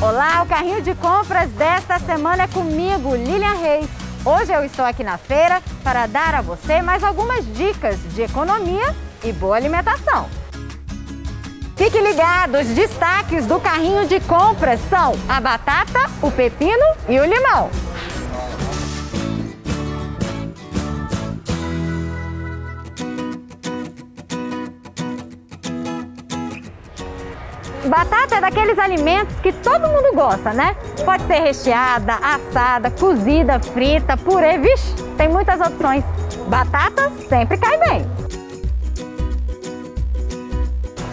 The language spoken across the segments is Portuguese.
Olá, o carrinho de compras desta semana é comigo, Lilian Reis. Hoje eu estou aqui na feira para dar a você mais algumas dicas de economia e boa alimentação. Fique ligado, os destaques do carrinho de compras são a batata, o pepino e o limão. Batata é daqueles alimentos que todo mundo gosta, né? Pode ser recheada, assada, cozida, frita, purê, vixe, tem muitas opções. Batata sempre cai bem.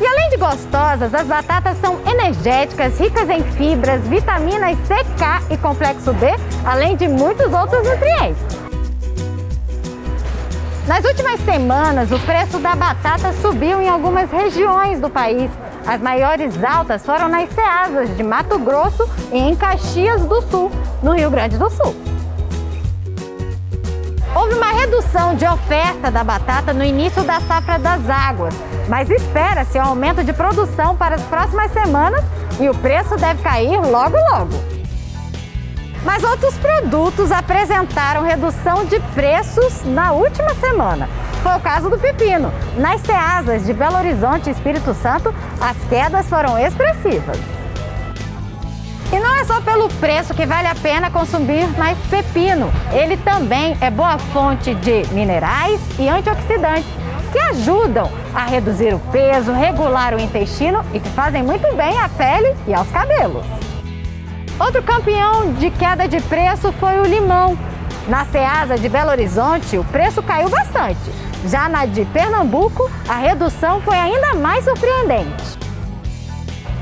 E além de gostosas, as batatas são energéticas, ricas em fibras, vitaminas C, K e complexo B, além de muitos outros nutrientes. Nas últimas semanas, o preço da batata subiu em algumas regiões do país. As maiores altas foram nas Ceasas de Mato Grosso e em Caxias do Sul, no Rio Grande do Sul. Houve uma redução de oferta da batata no início da safra das águas, mas espera-se um aumento de produção para as próximas semanas e o preço deve cair logo logo. Mas outros produtos apresentaram redução de preços na última semana. Foi o caso do pepino. Nas ceasas de Belo Horizonte e Espírito Santo, as quedas foram expressivas. E não é só pelo preço que vale a pena consumir mais pepino. Ele também é boa fonte de minerais e antioxidantes que ajudam a reduzir o peso, regular o intestino e que fazem muito bem à pele e aos cabelos. Outro campeão de queda de preço foi o limão. Na Ceasa de Belo Horizonte, o preço caiu bastante. Já na de Pernambuco, a redução foi ainda mais surpreendente.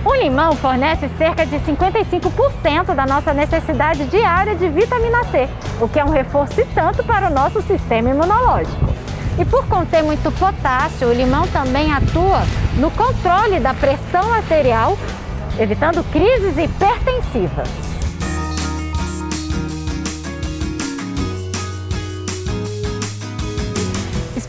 O limão fornece cerca de 55% da nossa necessidade diária de vitamina C, o que é um reforço tanto para o nosso sistema imunológico. E por conter muito potássio, o limão também atua no controle da pressão arterial, evitando crises hipertensivas.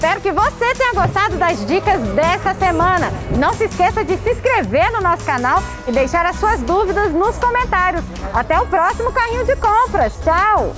Espero que você tenha gostado das dicas dessa semana. Não se esqueça de se inscrever no nosso canal e deixar as suas dúvidas nos comentários. Até o próximo carrinho de compras. Tchau!